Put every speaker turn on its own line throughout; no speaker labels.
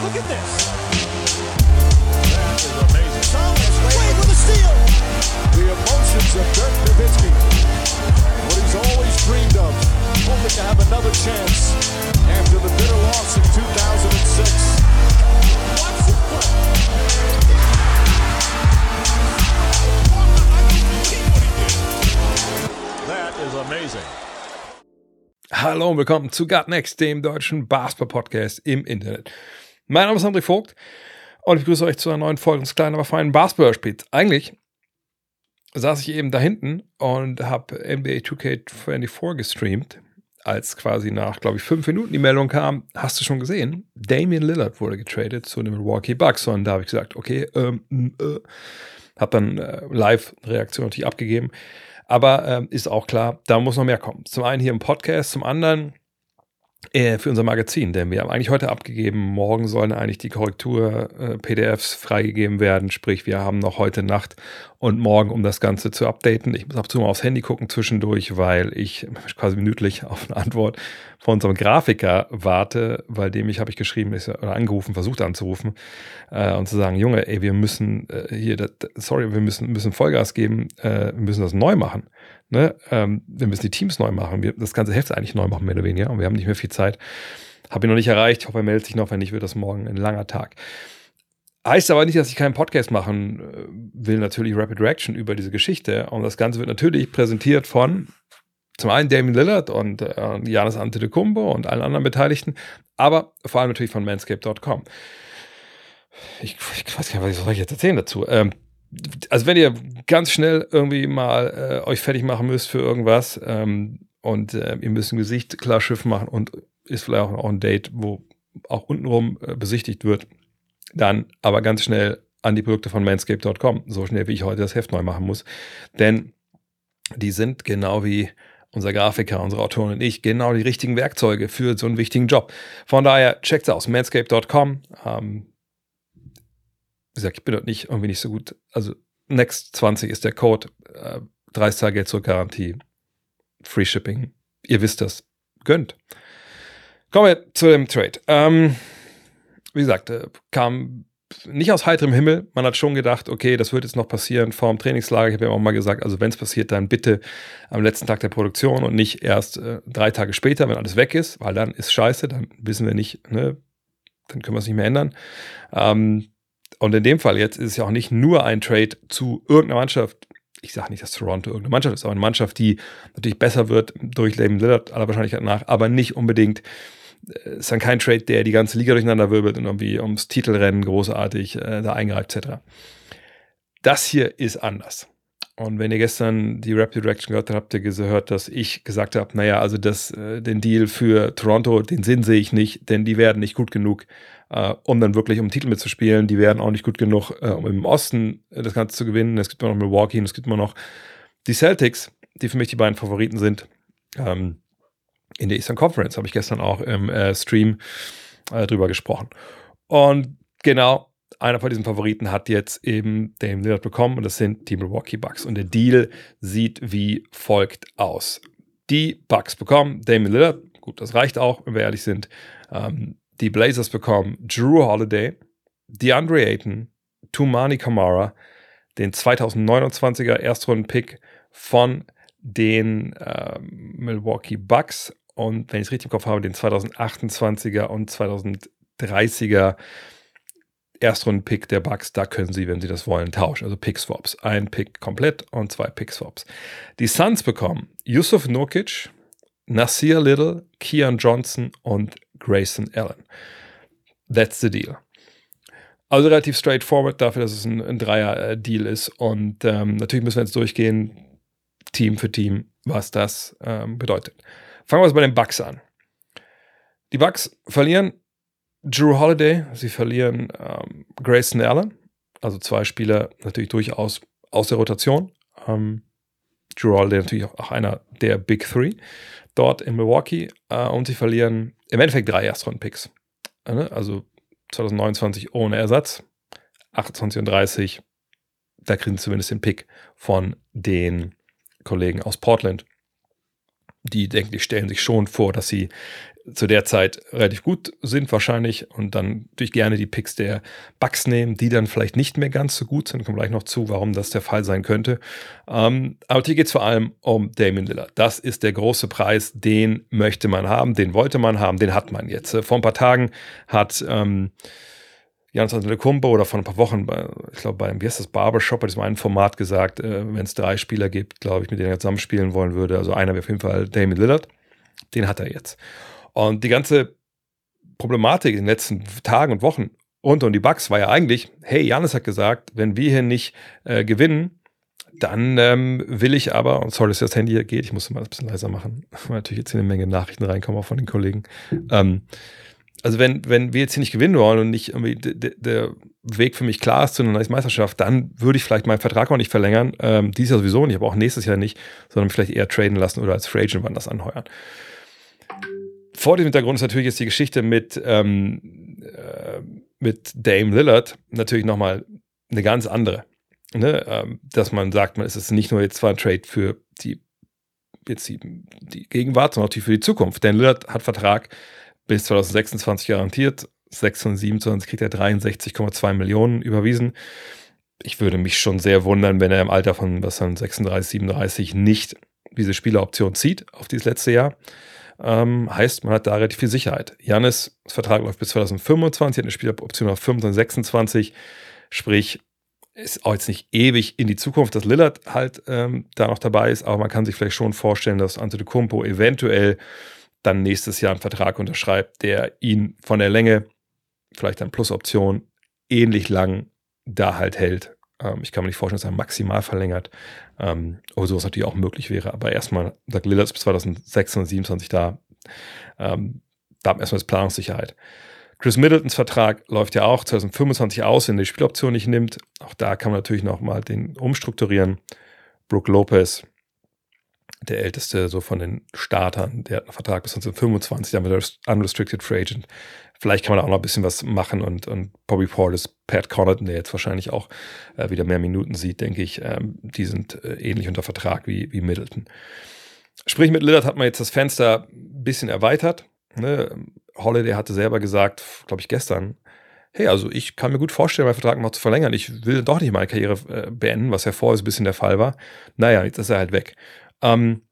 Look at this. That is amazing. Thomas Wade with a steal. The emotions of Dirk Nowitzki. What he's always dreamed of. Hoping to have another chance after the bitter loss in 2006. That is amazing. Hallo und willkommen zu Gut Next, dem deutschen Basketball-Podcast im Internet. Mein Name ist André Vogt und ich begrüße euch zu einer neuen Folge des kleinen, aber feinen Basketballspiels. Eigentlich saß ich eben da hinten und habe NBA 2K24 gestreamt, als quasi nach, glaube ich, fünf Minuten die Meldung kam, hast du schon gesehen, Damian Lillard wurde getradet zu den Milwaukee Bucks. Und da habe ich gesagt, okay, ähm, äh, habe dann äh, Live-Reaktion natürlich abgegeben. Aber äh, ist auch klar, da muss noch mehr kommen. Zum einen hier im Podcast, zum anderen äh, für unser Magazin, denn wir haben eigentlich heute abgegeben, morgen sollen eigentlich die Korrektur-PDFs äh, freigegeben werden, sprich wir haben noch heute Nacht und morgen, um das Ganze zu updaten. Ich muss ab und zu mal aufs Handy gucken zwischendurch, weil ich quasi minütlich auf eine Antwort von unserem Grafiker warte, weil dem ich habe ich geschrieben oder angerufen, versucht anzurufen äh, und zu sagen, Junge, ey, wir müssen äh, hier, das, sorry, wir müssen, müssen Vollgas geben, äh, wir müssen das neu machen Ne? Ähm, wir müssen die Teams neu machen. Wir, das ganze Heft eigentlich neu machen, mehr oder weniger. Und wir haben nicht mehr viel Zeit. Habe ihn noch nicht erreicht. Ich hoffe, er meldet sich noch. Wenn nicht, wird das morgen ein langer Tag. Heißt aber nicht, dass ich keinen Podcast machen äh, will. Natürlich Rapid Reaction über diese Geschichte. Und das Ganze wird natürlich präsentiert von zum einen Damien Lillard und Janis äh, Janis Antetokounmpo und allen anderen Beteiligten, aber vor allem natürlich von manscape.com. Ich, ich weiß gar nicht, was soll ich jetzt erzählen dazu. Ähm, also wenn ihr ganz schnell irgendwie mal äh, euch fertig machen müsst für irgendwas ähm, und äh, ihr müsst ein Gesicht klar Schiff machen und ist vielleicht auch ein Date, wo auch untenrum äh, besichtigt wird, dann aber ganz schnell an die Produkte von manscape.com, so schnell wie ich heute das Heft neu machen muss. Denn die sind genau wie unser Grafiker, unsere Autorin und ich, genau die richtigen Werkzeuge für so einen wichtigen Job. Von daher checkt's aus, manscape.com. Ähm, wie gesagt, ich bin dort nicht irgendwie nicht so gut. Also Next 20 ist der Code, äh, 30 Tage Geld zurück Garantie, Free Shipping. Ihr wisst das, gönnt. Kommen wir zu dem Trade. Ähm, wie gesagt, äh, kam nicht aus heiterem Himmel. Man hat schon gedacht, okay, das wird jetzt noch passieren vor dem Trainingslager. Ich habe ja auch mal gesagt, also wenn es passiert, dann bitte am letzten Tag der Produktion und nicht erst äh, drei Tage später, wenn alles weg ist, weil dann ist scheiße, dann wissen wir nicht, ne? dann können wir es nicht mehr ändern. Ähm, und in dem Fall jetzt ist es ja auch nicht nur ein Trade zu irgendeiner Mannschaft. Ich sage nicht, dass Toronto irgendeine Mannschaft ist, aber eine Mannschaft, die natürlich besser wird durch Leben Lillard aller Wahrscheinlichkeit nach, aber nicht unbedingt äh, ist dann kein Trade, der die ganze Liga durcheinander wirbelt und irgendwie ums Titelrennen großartig äh, da eingreift, etc. Das hier ist anders. Und wenn ihr gestern die Rapid Reaction gehört habt, habt ihr gehört, dass ich gesagt habe, naja, also das, äh, den Deal für Toronto, den Sinn sehe ich nicht, denn die werden nicht gut genug, äh, um dann wirklich um Titel mitzuspielen. Die werden auch nicht gut genug, äh, um im Osten äh, das Ganze zu gewinnen. Es gibt immer noch Milwaukee und es gibt immer noch die Celtics, die für mich die beiden Favoriten sind. Ähm, in der Eastern Conference habe ich gestern auch im äh, Stream äh, drüber gesprochen. Und genau, einer von diesen Favoriten hat jetzt eben den Lillard bekommen und das sind die Milwaukee Bucks. Und der Deal sieht wie folgt aus. Die Bucks bekommen Damien Lillard, gut, das reicht auch, wenn wir ehrlich sind. Ähm, die Blazers bekommen Drew Holiday, DeAndre Ayton, Tumani Kamara, den 2029er Erstrunden-Pick von den äh, Milwaukee Bucks und, wenn ich es richtig im Kopf habe, den 2028er und 2030er Erstrunden-Pick der Bucks, da können sie, wenn sie das wollen, tauschen. Also Pick-Swaps. Ein Pick komplett und zwei Pick-Swaps. Die Suns bekommen Yusuf Nurkic, Nasir Little, Kian Johnson und Grayson Allen. That's the deal. Also relativ straightforward dafür, dass es ein, ein Dreier-Deal äh, ist. Und ähm, natürlich müssen wir jetzt durchgehen, Team für Team, was das ähm, bedeutet. Fangen wir es also bei den Bucks an. Die Bucks verlieren Drew Holiday, sie verlieren ähm, Grayson Allen, also zwei Spieler natürlich durchaus aus der Rotation. Ähm, Drew Holiday natürlich auch einer der Big Three dort in Milwaukee äh, und sie verlieren im Endeffekt drei Erstrunden-Picks. Ne? Also 2029 ohne Ersatz, 28 und 30, da kriegen sie zumindest den Pick von den Kollegen aus Portland. Die denke ich, stellen sich schon vor, dass sie zu der Zeit relativ gut sind wahrscheinlich und dann natürlich gerne die Picks der Bucks nehmen, die dann vielleicht nicht mehr ganz so gut sind. Kommen gleich noch zu, warum das der Fall sein könnte. Ähm, aber hier geht es vor allem um Damien Lillard. Das ist der große Preis, den möchte man haben, den wollte man haben, den hat man jetzt. Vor ein paar Tagen hat ähm, Jans Antetokounmpo oder vor ein paar Wochen, bei, ich glaube beim, wie heißt das, Barbershop, bei diesem einen Format gesagt, äh, wenn es drei Spieler gibt, glaube ich, mit denen er zusammenspielen wollen würde, also einer wäre auf jeden Fall Damien Lillard, den hat er jetzt. Und die ganze Problematik in den letzten Tagen und Wochen und um die Bugs war ja eigentlich, hey, Janis hat gesagt, wenn wir hier nicht äh, gewinnen, dann ähm, will ich aber, und sorry, dass das Handy hier geht, ich muss mal ein bisschen leiser machen, weil natürlich jetzt hier eine Menge Nachrichten reinkommen, auch von den Kollegen. Ähm, also wenn, wenn wir jetzt hier nicht gewinnen wollen und nicht irgendwie der Weg für mich klar ist zu einer nice Meisterschaft, dann würde ich vielleicht meinen Vertrag auch nicht verlängern. Ähm, dieses Jahr sowieso nicht, aber auch nächstes Jahr nicht, sondern vielleicht eher traden lassen oder als Free Agent wann das anheuern. Vor dem Hintergrund ist natürlich jetzt die Geschichte mit, ähm, äh, mit Dame Lillard natürlich nochmal eine ganz andere. Ne? Ähm, dass man sagt, man ist es nicht nur jetzt zwar ein Trade für die, jetzt die, die Gegenwart, sondern auch für die Zukunft. Denn Lillard hat Vertrag bis 2026 garantiert. 26 kriegt er 63,2 Millionen überwiesen. Ich würde mich schon sehr wundern, wenn er im Alter von was dann 36, 37 nicht diese Spieleroption zieht auf dieses letzte Jahr. Ähm, heißt, man hat da relativ viel Sicherheit. Janis Vertrag läuft bis 2025, hat eine Spieloption auf 25, 26, sprich, ist auch jetzt nicht ewig in die Zukunft, dass Lillard halt ähm, da noch dabei ist, aber man kann sich vielleicht schon vorstellen, dass Kumpo eventuell dann nächstes Jahr einen Vertrag unterschreibt, der ihn von der Länge, vielleicht dann Plusoption, ähnlich lang da halt hält ähm, ich kann mir nicht vorstellen, dass er maximal verlängert. Ähm, oder sowas natürlich auch möglich wäre. Aber erstmal sagt Lillard ist bis 2026 und 27 da. Ähm, da erstmal ist Planungssicherheit. Chris Middletons Vertrag läuft ja auch 2025 aus, wenn er die Spieloption nicht nimmt. Auch da kann man natürlich nochmal den umstrukturieren. Brooke Lopez der älteste so von den Startern. Der hat einen Vertrag bis 1925, damit Unrestricted Free Agent. Vielleicht kann man da auch noch ein bisschen was machen und, und Bobby Portis, Pat Connaughton, der jetzt wahrscheinlich auch äh, wieder mehr Minuten sieht, denke ich, ähm, die sind äh, ähnlich unter Vertrag wie, wie Middleton. Sprich, mit Lillard hat man jetzt das Fenster ein bisschen erweitert. Ne? Holiday hatte selber gesagt, glaube ich, gestern, hey, also ich kann mir gut vorstellen, meinen Vertrag noch zu verlängern. Ich will doch nicht meine Karriere äh, beenden, was ja vorher so ein bisschen der Fall war. Naja, jetzt ist er halt weg. Ähm,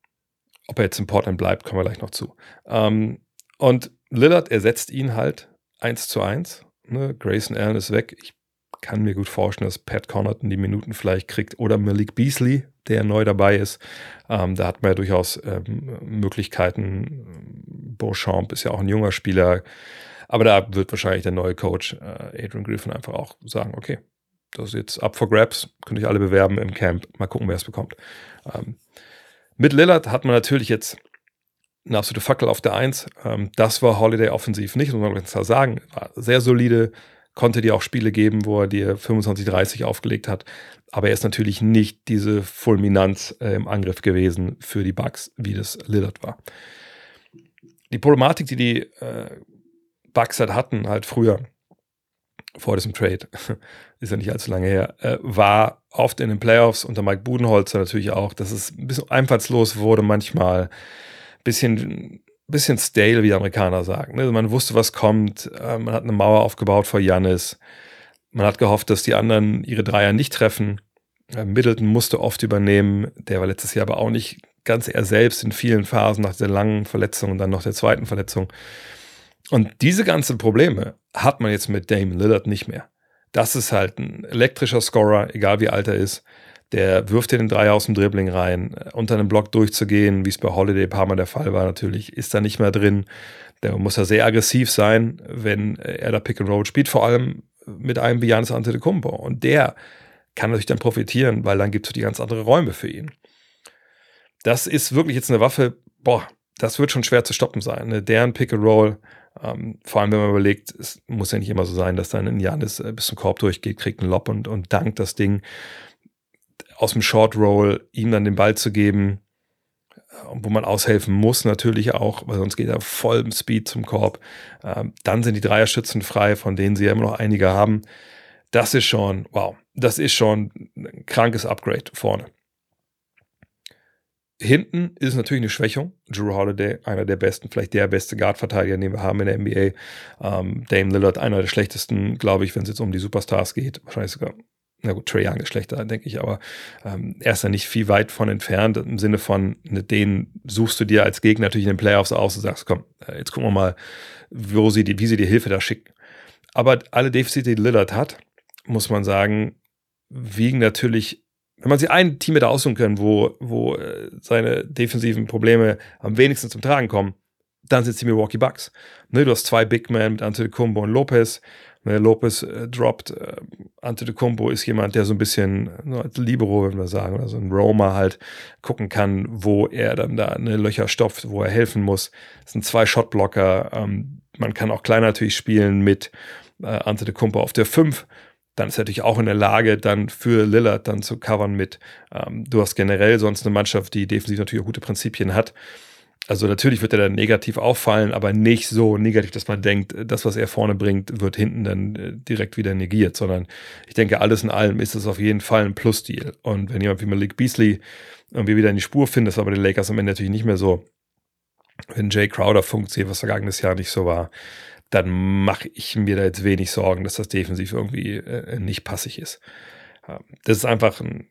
ob er jetzt in Portland bleibt, kommen wir gleich noch zu. Ähm, und Lillard ersetzt ihn halt eins zu eins. Ne? Grayson Allen ist weg. Ich kann mir gut vorstellen, dass Pat Connaughton die Minuten vielleicht kriegt oder Malik Beasley, der neu dabei ist. Ähm, da hat man ja durchaus ähm, Möglichkeiten. Beauchamp ist ja auch ein junger Spieler. Aber da wird wahrscheinlich der neue Coach äh, Adrian Griffin einfach auch sagen, okay, das ist jetzt up for grabs, könnt ihr alle bewerben im Camp. Mal gucken, wer es bekommt. Ähm, mit Lillard hat man natürlich jetzt eine absolute Fackel auf der Eins. Ähm, das war Holiday offensiv nicht, muss man ganz klar sagen. War sehr solide, konnte dir auch Spiele geben, wo er dir 25, 30 aufgelegt hat. Aber er ist natürlich nicht diese Fulminanz äh, im Angriff gewesen für die Bugs, wie das Lillard war. Die Problematik, die die äh, Bugs halt hatten, halt früher, vor diesem Trade, ist ja nicht allzu lange her, äh, war oft in den Playoffs unter Mike Budenholzer natürlich auch, dass es ein bisschen einfallslos wurde manchmal, ein bisschen, bisschen stale, wie die Amerikaner sagen. Ne? Also man wusste, was kommt, äh, man hat eine Mauer aufgebaut vor Jannis, man hat gehofft, dass die anderen ihre Dreier nicht treffen. Äh, Middleton musste oft übernehmen, der war letztes Jahr aber auch nicht ganz er selbst in vielen Phasen nach der langen Verletzung und dann noch der zweiten Verletzung. Und diese ganzen Probleme hat man jetzt mit Dame Lillard nicht mehr. Das ist halt ein elektrischer Scorer, egal wie alt er ist. Der wirft dir den Dreier aus dem Dribbling rein. Unter einem Block durchzugehen, wie es bei Holiday ein paar Mal der Fall war, natürlich, ist da nicht mehr drin. Der muss ja sehr aggressiv sein, wenn er da Pick and Roll spielt, vor allem mit einem wie Janis Antetokounmpo. Und der kann natürlich dann profitieren, weil dann gibt es die ganz andere Räume für ihn. Das ist wirklich jetzt eine Waffe, boah, das wird schon schwer zu stoppen sein. Ne? Deren Pick and Roll ähm, vor allem, wenn man überlegt, es muss ja nicht immer so sein, dass dann ein Janis äh, bis zum Korb durchgeht, kriegt einen Lob und, und dankt das Ding. Aus dem Short Roll ihm dann den Ball zu geben, äh, wo man aushelfen muss natürlich auch, weil sonst geht er voll im Speed zum Korb. Ähm, dann sind die Dreierschützen frei, von denen sie ja immer noch einige haben. Das ist schon, wow, das ist schon ein krankes Upgrade vorne. Hinten ist es natürlich eine Schwächung. Drew Holiday, einer der besten, vielleicht der beste Guard-Verteidiger, den wir haben in der NBA. Ähm, Dame Lillard, einer der schlechtesten, glaube ich, wenn es jetzt um die Superstars geht. Wahrscheinlich sogar, na gut, Trey Young ist schlechter, denke ich, aber ähm, er ist da nicht viel weit von entfernt. Im Sinne von, ne, den suchst du dir als Gegner natürlich in den Playoffs aus und sagst, komm, äh, jetzt gucken wir mal, wo sie die, wie sie dir Hilfe da schicken. Aber alle Defizite, die Lillard hat, muss man sagen, wiegen natürlich wenn man sich ein Team hätte aussuchen können, wo, wo äh, seine defensiven Probleme am wenigsten zum Tragen kommen, dann sind es die Milwaukee Bucks. Ne, du hast zwei Big Men mit Ante Kumbo und Lopez. Ne, Lopez äh, droppt. Äh, Kumbo ist jemand, der so ein bisschen ne, als Libero, wenn wir sagen, oder so ein Roma halt gucken kann, wo er dann da eine Löcher stopft, wo er helfen muss. Das sind zwei Shotblocker. Ähm, man kann auch kleiner natürlich spielen mit äh, Kumbo auf der 5 dann ist er natürlich auch in der Lage, dann für Lillard dann zu covern mit. Ähm, du hast generell sonst eine Mannschaft, die defensiv natürlich auch gute Prinzipien hat. Also natürlich wird er dann negativ auffallen, aber nicht so negativ, dass man denkt, das, was er vorne bringt, wird hinten dann äh, direkt wieder negiert, sondern ich denke, alles in allem ist es auf jeden Fall ein Plus-Deal. Und wenn jemand wie Malik Beasley irgendwie wieder in die Spur findet, ist aber den Lakers am Ende natürlich nicht mehr so, wenn Jay Crowder funktioniert, was vergangenes Jahr nicht so war, dann mache ich mir da jetzt wenig Sorgen, dass das defensiv irgendwie äh, nicht passig ist. Ähm, das ist einfach ein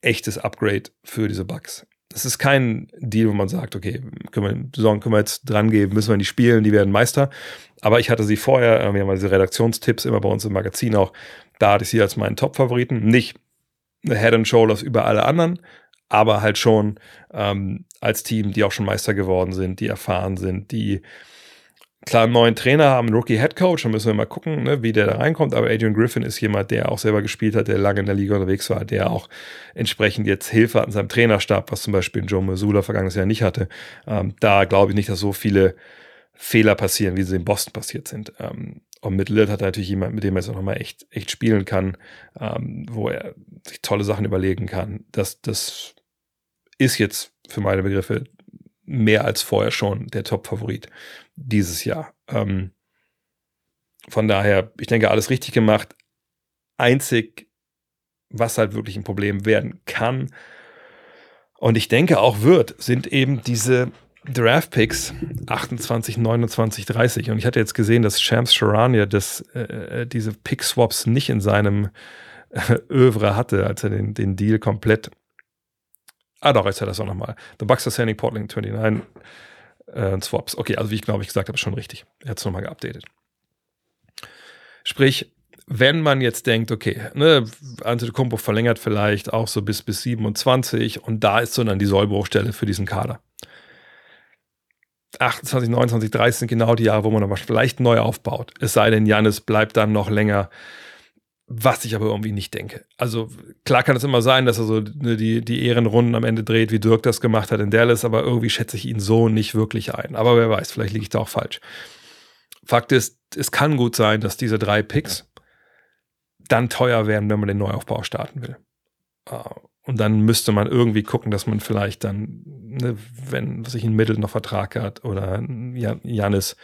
echtes Upgrade für diese Bugs. Das ist kein Deal, wo man sagt, okay, können wir, Saison können wir jetzt dran gehen, müssen wir nicht spielen, die werden Meister. Aber ich hatte sie vorher, äh, wir haben diese Redaktionstipps immer bei uns im Magazin auch, da hatte ich sie als meinen Top-Favoriten. Nicht Head and Shoulders über alle anderen, aber halt schon ähm, als Team, die auch schon Meister geworden sind, die erfahren sind, die Klar, einen neuen Trainer haben, einen rookie Coach, da müssen wir mal gucken, ne, wie der da reinkommt. Aber Adrian Griffin ist jemand, der auch selber gespielt hat, der lange in der Liga unterwegs war, der auch entsprechend jetzt Hilfe hat in seinem Trainerstab, was zum Beispiel Joe Missoula vergangenes Jahr nicht hatte. Ähm, da glaube ich nicht, dass so viele Fehler passieren, wie sie in Boston passiert sind. Ähm, und mit Lillard hat er natürlich jemand, mit dem er jetzt auch nochmal echt, echt spielen kann, ähm, wo er sich tolle Sachen überlegen kann. Das, das ist jetzt für meine Begriffe mehr als vorher schon der Top-Favorit dieses Jahr. Ähm, von daher, ich denke, alles richtig gemacht. Einzig, was halt wirklich ein Problem werden kann und ich denke auch wird, sind eben diese Draft Picks 28, 29, 30. Und ich hatte jetzt gesehen, dass Shams Charania das, äh, äh diese Pick Swaps nicht in seinem äh, Övre hatte, als er den, den Deal komplett. Ah, doch, jetzt hat er das auch nochmal. The Bucks are sending Portland 29 äh, Swaps. Okay, also wie ich glaube ich gesagt habe, schon richtig. Er hat es nochmal geupdatet. Sprich, wenn man jetzt denkt, okay, ne, Antetokounmpo verlängert vielleicht auch so bis bis 27 und da ist so dann die Sollbruchstelle für diesen Kader. 28, 29, 30 sind genau die Jahre, wo man aber vielleicht neu aufbaut. Es sei denn, Janis bleibt dann noch länger was ich aber irgendwie nicht denke. Also klar kann es immer sein, dass er so ne, die, die Ehrenrunden am Ende dreht, wie Dirk das gemacht hat in Dallas, aber irgendwie schätze ich ihn so nicht wirklich ein. Aber wer weiß, vielleicht liege ich da auch falsch. Fakt ist, es kann gut sein, dass diese drei Picks dann teuer werden, wenn man den Neuaufbau starten will. Äh, und dann müsste man irgendwie gucken, dass man vielleicht dann, ne, wenn sich ein Mittel noch Vertrag hat oder Janis,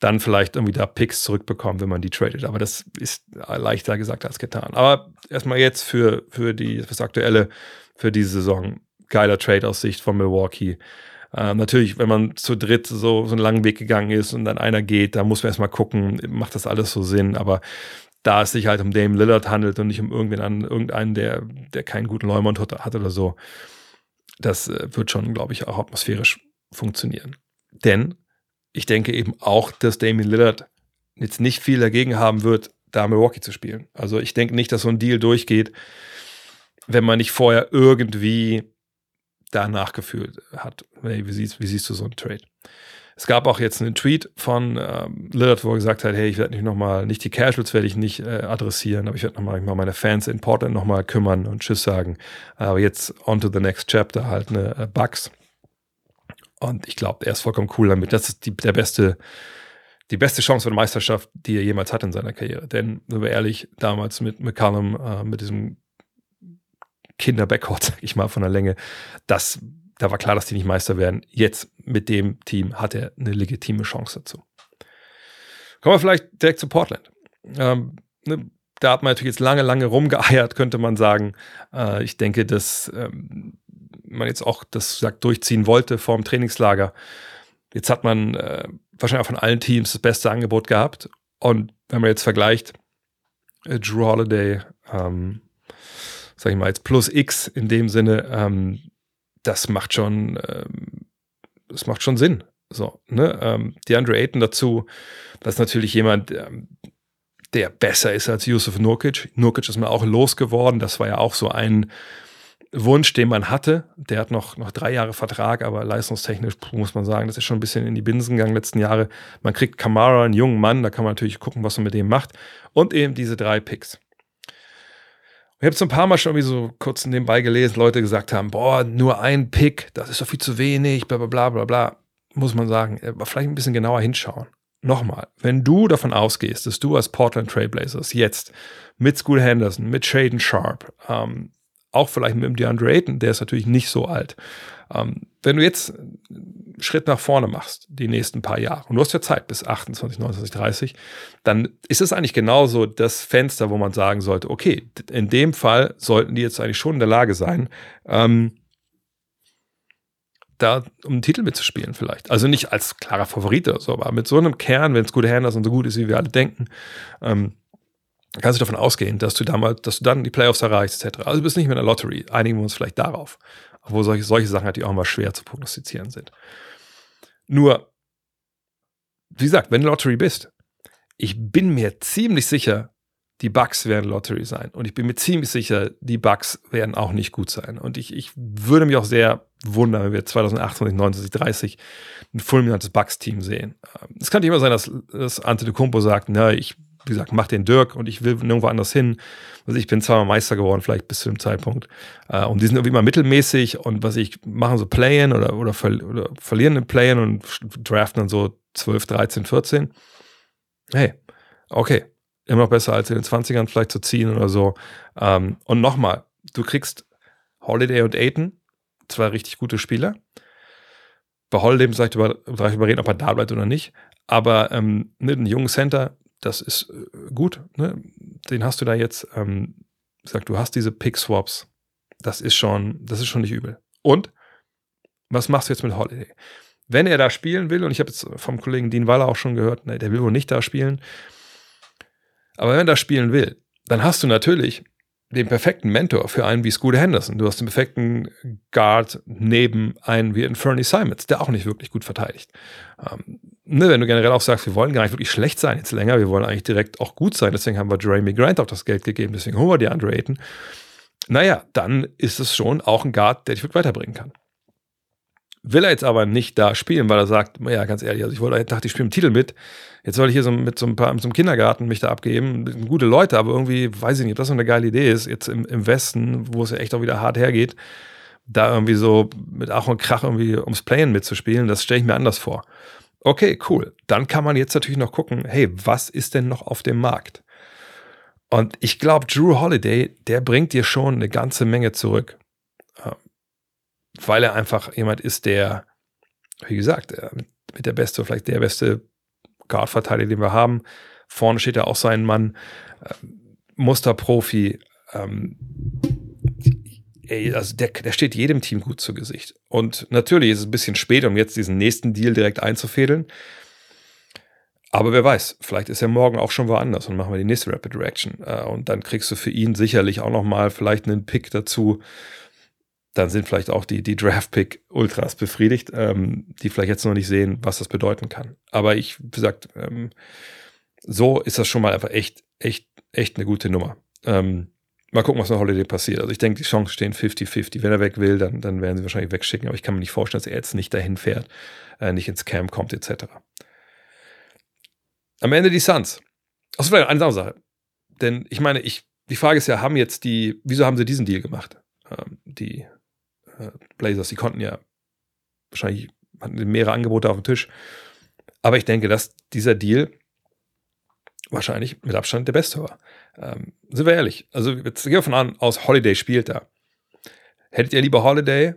dann vielleicht irgendwie da Picks zurückbekommen, wenn man die tradet. Aber das ist leichter gesagt als getan. Aber erstmal jetzt für, für die, fürs Aktuelle, für diese Saison. Geiler Trade aus Sicht von Milwaukee. Ähm, natürlich, wenn man zu dritt so, so einen langen Weg gegangen ist und dann einer geht, da muss man erstmal gucken, macht das alles so Sinn. Aber da es sich halt um Dame Lillard handelt und nicht um irgendwen, an, irgendeinen, der, der keinen guten Leumund hat oder so, das äh, wird schon, glaube ich, auch atmosphärisch funktionieren. Denn ich denke eben auch, dass Damien Lillard jetzt nicht viel dagegen haben wird, da Milwaukee zu spielen. Also ich denke nicht, dass so ein Deal durchgeht, wenn man nicht vorher irgendwie da nachgefühlt hat. Hey, wie, siehst, wie siehst du so einen Trade? Es gab auch jetzt einen Tweet von ähm, Lillard, wo er gesagt hat, hey, ich werde mich nochmal, nicht die Casuals werde ich nicht äh, adressieren, aber ich werde nochmal mal meine Fans in Portland nochmal kümmern und Tschüss sagen. Aber jetzt on to the next chapter, halt, eine äh, Bugs. Und ich glaube, er ist vollkommen cool damit. Das ist die, der beste, die beste Chance für eine Meisterschaft, die er jemals hat in seiner Karriere. Denn, wenn wir ehrlich, damals mit McCallum, äh, mit diesem Kinderbackcourt, sag ich mal, von der Länge, das, da war klar, dass die nicht Meister werden. Jetzt mit dem Team hat er eine legitime Chance dazu. Kommen wir vielleicht direkt zu Portland. Ähm, ne, da hat man natürlich jetzt lange, lange rumgeeiert, könnte man sagen. Äh, ich denke, dass ähm, man jetzt auch das sagt, durchziehen wollte vorm Trainingslager. Jetzt hat man äh, wahrscheinlich auch von allen Teams das beste Angebot gehabt. Und wenn man jetzt vergleicht, äh, Drew Holiday, ähm, sag ich mal, jetzt plus X in dem Sinne, ähm, das macht schon, ähm, das macht schon Sinn. So, ne? Ähm, DeAndre Ayton dazu, das ist natürlich jemand, ähm, der besser ist als Yusuf Nurkic. Nurkic ist mal auch losgeworden. Das war ja auch so ein Wunsch, den man hatte. Der hat noch, noch drei Jahre Vertrag, aber leistungstechnisch muss man sagen, das ist schon ein bisschen in die Binsen gegangen letzten Jahre. Man kriegt Kamara, einen jungen Mann, da kann man natürlich gucken, was man mit dem macht. Und eben diese drei Picks. Ich habe es ein paar Mal schon irgendwie so kurz nebenbei gelesen, Leute gesagt haben, boah, nur ein Pick, das ist doch viel zu wenig, bla bla bla bla bla. Muss man sagen, äh, aber vielleicht ein bisschen genauer hinschauen. Nochmal, wenn du davon ausgehst, dass du als Portland Trailblazers jetzt mit School Henderson, mit Shaden Sharp, ähm, auch vielleicht mit dem DeAndre Ayton, der ist natürlich nicht so alt. Ähm, wenn du jetzt einen Schritt nach vorne machst, die nächsten paar Jahre, und du hast ja Zeit bis 28, 29, 30, dann ist es eigentlich genauso das Fenster, wo man sagen sollte, okay, in dem Fall sollten die jetzt eigentlich schon in der Lage sein, ähm, da um einen Titel mitzuspielen vielleicht. Also nicht als klarer Favorit oder so, aber mit so einem Kern, wenn es gute Hand ist und so gut ist, wie wir alle denken, ähm, kannst du davon ausgehen, dass du damals, dass du dann die Playoffs erreichst, etc. Also du bist nicht mehr in der Lottery, einigen wir uns vielleicht darauf. Obwohl solche, solche Sachen natürlich halt, auch immer schwer zu prognostizieren sind. Nur, wie gesagt, wenn du Lottery bist, ich bin mir ziemlich sicher, die Bugs werden Lottery sein. Und ich bin mir ziemlich sicher, die Bugs werden auch nicht gut sein. Und ich, ich würde mich auch sehr wundern, wenn wir 2028, 29, 30 ein fulminantes Bugs-Team sehen. Ähm, es kann nicht immer sein, dass, dass Ante de Kumpo sagt, na, ich wie gesagt, mach den Dirk und ich will nirgendwo anders hin. Also ich bin zweimal Meister geworden, vielleicht bis zu dem Zeitpunkt. Äh, und die sind irgendwie immer mittelmäßig und was ich machen so Play-In oder, oder, ver oder verlieren in Play-In und draften dann so 12, 13, 14. Hey, okay, immer noch besser als in den 20ern vielleicht zu ziehen oder so. Ähm, und nochmal, du kriegst Holiday und Aiden, zwei richtig gute Spieler. Bei Holiday muss ich über, darf ich überreden, ob er da bleibt oder nicht. Aber ähm, einen jungen Center, das ist äh, gut. Ne? Den hast du da jetzt, ähm, sag, du hast diese Pick-Swaps. Das ist schon, das ist schon nicht übel. Und was machst du jetzt mit Holiday? Wenn er da spielen will, und ich habe jetzt vom Kollegen Dean Waller auch schon gehört, ne, der will wohl nicht da spielen. Aber wenn er da spielen will, dann hast du natürlich den perfekten Mentor für einen wie Scooter Henderson. Du hast den perfekten Guard neben einen wie Fernie Simons, der auch nicht wirklich gut verteidigt. Ähm, ne, wenn du generell auch sagst, wir wollen gar nicht wirklich schlecht sein jetzt länger, wir wollen eigentlich direkt auch gut sein, deswegen haben wir Jeremy Grant auch das Geld gegeben, deswegen holen wir die Andre Ayton. Naja, dann ist es schon auch ein Guard, der dich wirklich weiterbringen kann. Will er jetzt aber nicht da spielen, weil er sagt, naja, ganz ehrlich, also ich wollte, dachte, ich spiele im Titel mit. Jetzt soll ich hier so mit so ein paar, mit so einem Kindergarten mich da abgeben. Gute Leute, aber irgendwie weiß ich nicht, ob das so eine geile Idee ist, jetzt im, im Westen, wo es ja echt auch wieder hart hergeht, da irgendwie so mit Ach und Krach irgendwie ums Playen mitzuspielen. Das stelle ich mir anders vor. Okay, cool. Dann kann man jetzt natürlich noch gucken, hey, was ist denn noch auf dem Markt? Und ich glaube, Drew Holiday, der bringt dir schon eine ganze Menge zurück. Ähm, weil er einfach jemand ist, der, wie gesagt, äh, mit der beste, vielleicht der beste Guard-Verteidiger, den wir haben. Vorne steht ja auch sein Mann, ähm, Musterprofi. Ähm, ey, also der, der steht jedem Team gut zu Gesicht. Und natürlich ist es ein bisschen spät, um jetzt diesen nächsten Deal direkt einzufädeln. Aber wer weiß, vielleicht ist er morgen auch schon woanders und machen wir die nächste Rapid Reaction. Äh, und dann kriegst du für ihn sicherlich auch nochmal vielleicht einen Pick dazu. Dann sind vielleicht auch die, die Draft-Pick-Ultras befriedigt, ähm, die vielleicht jetzt noch nicht sehen, was das bedeuten kann. Aber ich, wie gesagt, ähm, so ist das schon mal einfach echt, echt, echt eine gute Nummer. Ähm, Mal gucken, was mit Holiday passiert. Also ich denke, die Chancen stehen 50-50. Wenn er weg will, dann, dann werden sie wahrscheinlich wegschicken. Aber ich kann mir nicht vorstellen, dass er jetzt nicht dahin fährt, äh, nicht ins Camp kommt, etc. Am Ende die Suns. Achso, vielleicht eine Sache. Denn ich meine, ich, die Frage ist ja, haben jetzt die, wieso haben sie diesen Deal gemacht? Ähm, die äh, Blazers, die konnten ja wahrscheinlich, hatten mehrere Angebote auf dem Tisch. Aber ich denke, dass dieser Deal wahrscheinlich mit Abstand der beste war. Ähm, sind wir ehrlich, also jetzt gehen wir von an, aus Holiday spielt er. Hättet ihr lieber Holiday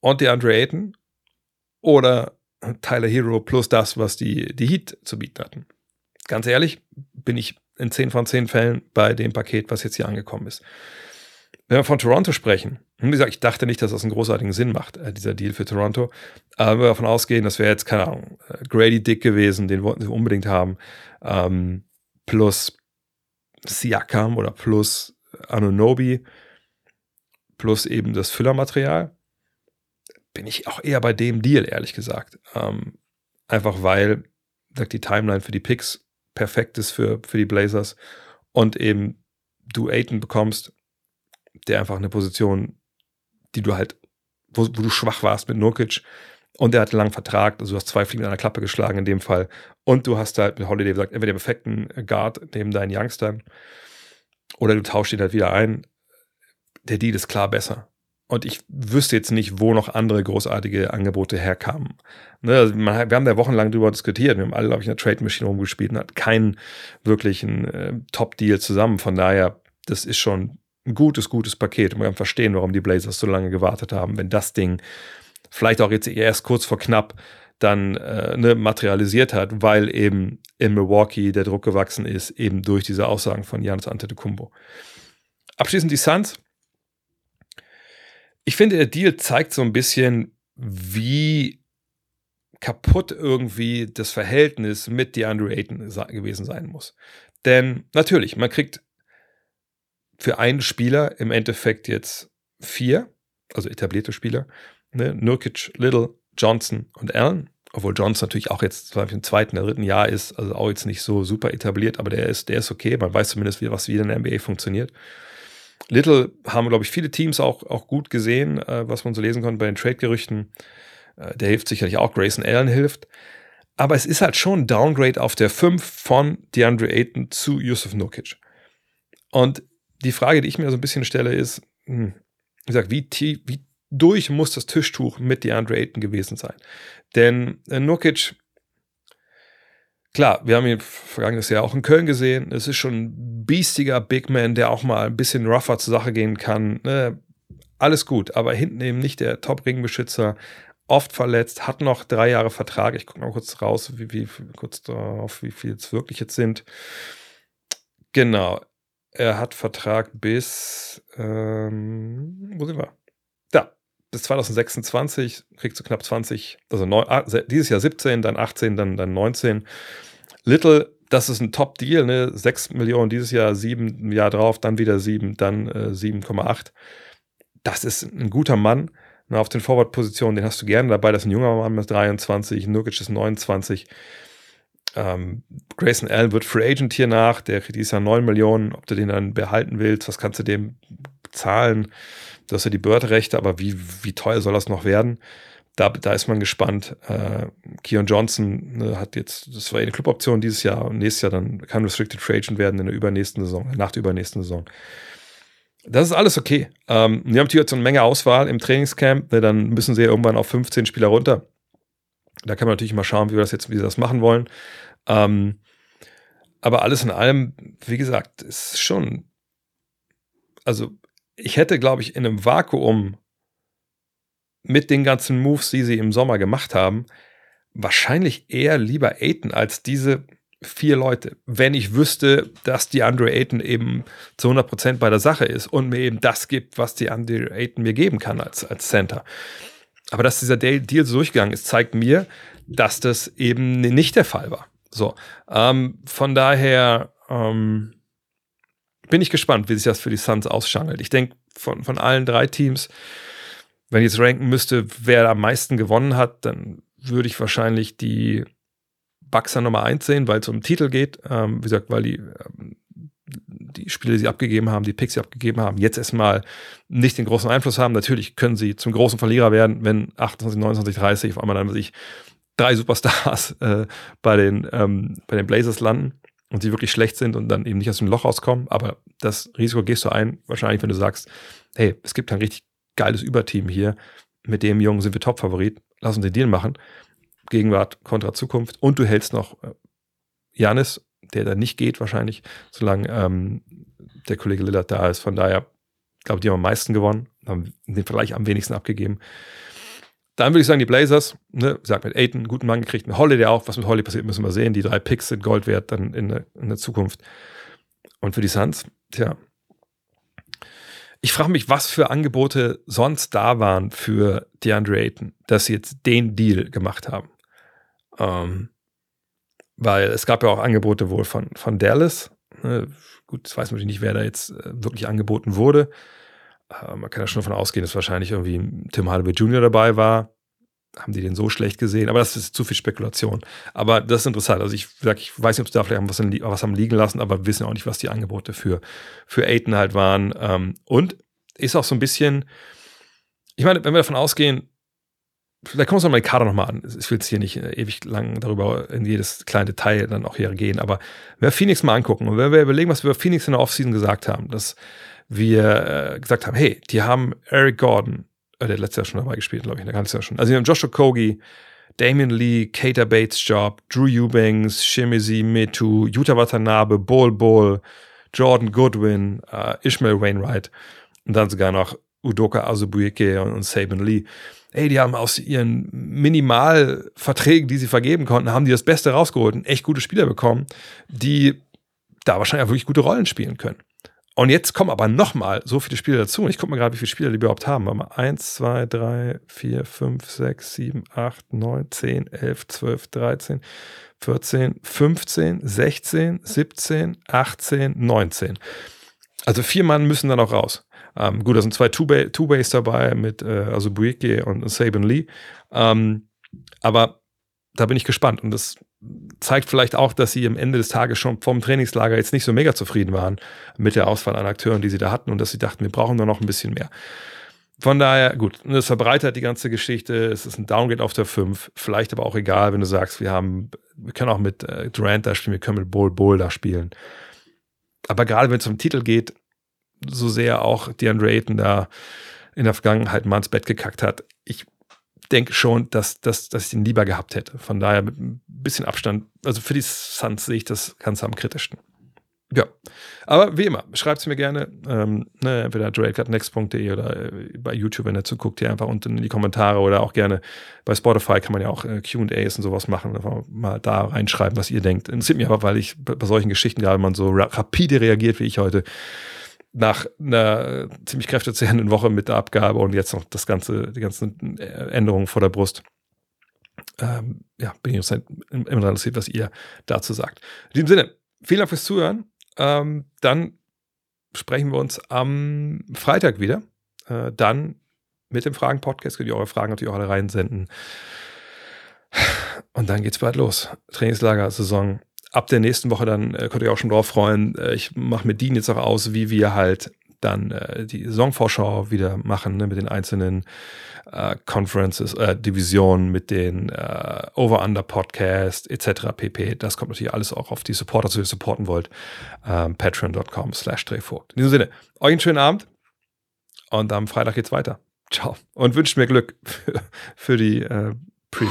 und die Andre Ayton oder Tyler Hero plus das, was die, die Heat zu bieten hatten? Ganz ehrlich, bin ich in 10 von 10 Fällen bei dem Paket, was jetzt hier angekommen ist. Wenn wir von Toronto sprechen, hm, wie gesagt, ich dachte nicht, dass das einen großartigen Sinn macht, äh, dieser Deal für Toronto. Aber wenn wir davon ausgehen, das wäre jetzt, keine Ahnung, äh, Grady Dick gewesen, den wollten sie unbedingt haben. Ähm, plus Siakam oder plus Anunobi plus eben das Füllermaterial, bin ich auch eher bei dem Deal, ehrlich gesagt. Ähm, einfach weil sagt die Timeline für die Picks perfekt ist für, für die Blazers und eben du Aiden bekommst, der einfach eine Position, die du halt, wo, wo du schwach warst mit Nurkic, und er hat einen langen Vertrag, also du hast zwei Fliegen in einer Klappe geschlagen in dem Fall. Und du hast halt mit Holiday gesagt, entweder den perfekten Guard neben deinen Youngstern oder du tauschst ihn halt wieder ein. Der Deal ist klar besser. Und ich wüsste jetzt nicht, wo noch andere großartige Angebote herkamen. Ne, also man, wir haben da wochenlang drüber diskutiert. Wir haben alle, glaube ich, in der Trade Machine rumgespielt und hatten keinen wirklichen äh, Top-Deal zusammen. Von daher, das ist schon ein gutes, gutes Paket. Und wir kann verstehen, warum die Blazers so lange gewartet haben, wenn das Ding vielleicht auch jetzt erst kurz vor knapp dann äh, ne, materialisiert hat, weil eben in Milwaukee der Druck gewachsen ist, eben durch diese Aussagen von Janis Antetokounmpo. Abschließend die Suns. Ich finde, der Deal zeigt so ein bisschen, wie kaputt irgendwie das Verhältnis mit DeAndre Ayton gewesen sein muss. Denn natürlich, man kriegt für einen Spieler im Endeffekt jetzt vier, also etablierte Spieler, Ne? Nurkic, Little, Johnson und Allen. Obwohl Johnson natürlich auch jetzt, glaube ich, im zweiten oder dritten Jahr ist, also auch jetzt nicht so super etabliert, aber der ist, der ist okay. Man weiß zumindest, wie, was wieder in der NBA funktioniert. Little haben, glaube ich, viele Teams auch, auch gut gesehen, äh, was man so lesen konnte bei den Trade-Gerüchten. Äh, der hilft sicherlich auch, Grayson Allen hilft. Aber es ist halt schon ein Downgrade auf der 5 von DeAndre Ayton zu Yusuf Nurkic. Und die Frage, die ich mir so ein bisschen stelle, ist, hm, wie gesagt, wie, tief, wie durch muss das Tischtuch mit DeAndre Ayton gewesen sein. Denn äh, Nurkic, klar, wir haben ihn vergangenes Jahr auch in Köln gesehen. Es ist schon ein biestiger Big Man, der auch mal ein bisschen rougher zur Sache gehen kann. Äh, alles gut, aber hinten eben nicht der Top-Ringbeschützer. Oft verletzt, hat noch drei Jahre Vertrag. Ich gucke mal kurz raus, wie, wie kurz darauf, wie viel es wirklich jetzt sind. Genau. Er hat Vertrag bis, ähm, wo sind wir? bis 2026 kriegst du knapp 20, also neun, ah, dieses Jahr 17, dann 18, dann, dann 19. Little, das ist ein Top-Deal, ne? 6 Millionen dieses Jahr, 7 im Jahr drauf, dann wieder 7, dann äh, 7,8. Das ist ein guter Mann. Na, auf den Forward-Positionen, den hast du gerne dabei. Das ist ein junger Mann mit 23, Nurkic ist 29. Ähm, Grayson Allen wird Free Agent hier nach, der kriegt dieses Jahr 9 Millionen. Ob du den dann behalten willst, was kannst du dem zahlen? Du hast ja die Bird-Rechte, aber wie, wie teuer soll das noch werden? Da, da ist man gespannt. Äh, Keon Johnson ne, hat jetzt, das war eh eine Cluboption dieses Jahr und nächstes Jahr dann kann Restricted Free Agent werden in der übernächsten Saison, nach der übernächsten Saison. Das ist alles okay. Ähm, die haben natürlich jetzt eine Menge Auswahl im Trainingscamp, ne, dann müssen sie ja irgendwann auf 15 Spieler runter. Da kann man natürlich mal schauen, wie wir das jetzt, wie sie das machen wollen. Ähm, aber alles in allem, wie gesagt, ist schon, also ich hätte, glaube ich, in einem Vakuum mit den ganzen Moves, die sie im Sommer gemacht haben, wahrscheinlich eher lieber Aiden als diese vier Leute. Wenn ich wüsste, dass die Andre Ayton eben zu 100% bei der Sache ist und mir eben das gibt, was die Andre Ayton mir geben kann als, als Center. Aber dass dieser Deal so durchgegangen ist, zeigt mir, dass das eben nicht der Fall war. So, ähm, von daher, ähm, bin ich gespannt, wie sich das für die Suns ausschangelt. Ich denke, von, von allen drei Teams, wenn ich jetzt ranken müsste, wer am meisten gewonnen hat, dann würde ich wahrscheinlich die Bucks an Nummer 1 sehen, weil es um den Titel geht. Ähm, wie gesagt, weil die, ähm, die Spiele, die sie abgegeben haben, die Picks, die sie abgegeben haben, jetzt erstmal nicht den großen Einfluss haben. Natürlich können sie zum großen Verlierer werden, wenn 28, 29, 30 auf einmal dann sich drei Superstars äh, bei, den, ähm, bei den Blazers landen und sie wirklich schlecht sind und dann eben nicht aus dem Loch rauskommen. Aber das Risiko gehst du ein, wahrscheinlich, wenn du sagst, hey, es gibt ein richtig geiles Überteam hier, mit dem Jungen sind wir Top-Favorit, lass uns den Deal machen. Gegenwart kontra Zukunft und du hältst noch äh, Janis, der da nicht geht wahrscheinlich, solange ähm, der Kollege Lillard da ist. Von daher, glaube ich, die haben am meisten gewonnen, haben den Vergleich am wenigsten abgegeben. Dann würde ich sagen, die Blazers, ne, sagt mit Aiden, guten Mann gekriegt, einen Holiday auch. Was mit Holiday passiert, müssen wir sehen. Die drei Picks sind Gold wert dann in, der, in der Zukunft. Und für die Suns, tja. Ich frage mich, was für Angebote sonst da waren für DeAndre Ayton, dass sie jetzt den Deal gemacht haben. Ähm, weil es gab ja auch Angebote wohl von, von Dallas. Ne? Gut, das weiß natürlich nicht, wer da jetzt äh, wirklich angeboten wurde. Äh, man kann ja schon davon ausgehen, dass wahrscheinlich irgendwie Tim Hardaway Jr. dabei war. Haben die den so schlecht gesehen? Aber das ist zu viel Spekulation. Aber das ist interessant. Also ich sag, ich weiß nicht, ob sie da vielleicht was, was haben liegen lassen, aber wissen auch nicht, was die Angebote für, für Aiden halt waren. Ähm, und ist auch so ein bisschen, ich meine, wenn wir davon ausgehen, vielleicht kommen wir uns mal die Kader nochmal an. Ich will jetzt hier nicht äh, ewig lang darüber in jedes kleine Detail dann auch hier gehen, aber wenn wir Phoenix mal angucken und wenn wir überlegen, was wir über Phoenix in der Offseason gesagt haben, dass wir äh, gesagt haben, hey, die haben Eric Gordon, äh, der letztes Jahr schon dabei gespielt, glaube ich, der ne, ganze Jahr schon. Also wir haben Joshua Kogi, Damian Lee, Kater Bates Job, Drew Eubanks, Shimizi Metu, Yuta Watanabe, Bol Bol, Jordan Goodwin, äh, Ishmael Wainwright und dann sogar noch Udoka Azubuyeke und, und Saban Lee ey, die haben aus ihren Minimalverträgen, die sie vergeben konnten, haben die das Beste rausgeholt und echt gute Spieler bekommen, die da wahrscheinlich auch wirklich gute Rollen spielen können. Und jetzt kommen aber nochmal so viele Spieler dazu. Und ich gucke mal gerade, wie viele Spieler die überhaupt haben. Warte mal, 1, 2, 3, 4, 5, 6, 7, 8, 9, 10, 11, 12, 13, 14, 15, 16, 17, 18, 19. Also vier Mann müssen dann auch raus. Ähm, gut, da sind zwei Two-Bays dabei mit äh, also Buike und Saban Lee. Ähm, aber da bin ich gespannt und das zeigt vielleicht auch, dass sie am Ende des Tages schon vom Trainingslager jetzt nicht so mega zufrieden waren mit der Auswahl an Akteuren, die sie da hatten und dass sie dachten, wir brauchen da noch ein bisschen mehr. Von daher, gut, das verbreitert die ganze Geschichte. Es ist ein Downgrade auf der 5. Vielleicht aber auch egal, wenn du sagst, wir haben, wir können auch mit äh, Durant da spielen, wir können mit Bol Bol da spielen. Aber gerade wenn es um den Titel geht, so sehr auch DeAndre Ayton da in der Vergangenheit mal ins Bett gekackt hat, ich denke schon, dass, dass, dass ich ihn lieber gehabt hätte. Von daher mit ein bisschen Abstand, also für die Suns sehe ich das Ganze am kritischsten. Ja, aber wie immer, schreibt es mir gerne, ähm, ne, entweder drake.next.de oder äh, bei YouTube, wenn ihr zuguckt, hier einfach unten in die Kommentare oder auch gerne bei Spotify kann man ja auch äh, Q&As und sowas machen, einfach mal da reinschreiben, was ihr denkt. Interessiert mich aber, weil ich bei, solchen Geschichten, gerade wenn man so rapide reagiert wie ich heute, nach einer ziemlich kräftezehrenden Woche mit der Abgabe und jetzt noch das ganze, die ganzen äh, Änderungen vor der Brust. Ähm, ja, bin ich halt immer daran interessiert, was ihr dazu sagt. In diesem Sinne, vielen Dank fürs Zuhören. Ähm, dann sprechen wir uns am Freitag wieder. Äh, dann mit dem Fragen-Podcast könnt ihr eure Fragen natürlich auch alle reinsenden. Und dann geht's bald los. Trainingslager, Saison ab der nächsten Woche dann äh, könnt ihr auch schon drauf freuen. Äh, ich mache mit Dean jetzt auch aus, wie wir halt dann äh, die Saisonvorschau wieder machen ne, mit den einzelnen äh, Conferences, äh, Divisionen, mit den äh, Over-Under-Podcast etc. pp. Das kommt natürlich alles auch auf die Supporter, so ihr supporten wollt. Ähm, Patreon.com slash Drehvogt. In diesem Sinne, euch einen schönen Abend und am Freitag geht's weiter. Ciao und wünscht mir Glück für, für die äh, Preview.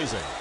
amazing.